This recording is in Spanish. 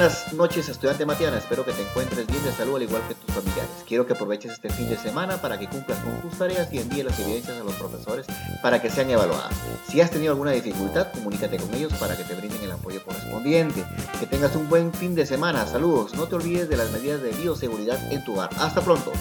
Buenas noches, estudiante Matiana. Espero que te encuentres bien de salud al igual que tus familiares. Quiero que aproveches este fin de semana para que cumplas con tus tareas y envíes las evidencias a los profesores para que sean evaluadas. Si has tenido alguna dificultad, comunícate con ellos para que te brinden el apoyo correspondiente. Que tengas un buen fin de semana. Saludos. No te olvides de las medidas de bioseguridad en tu hogar. Hasta pronto.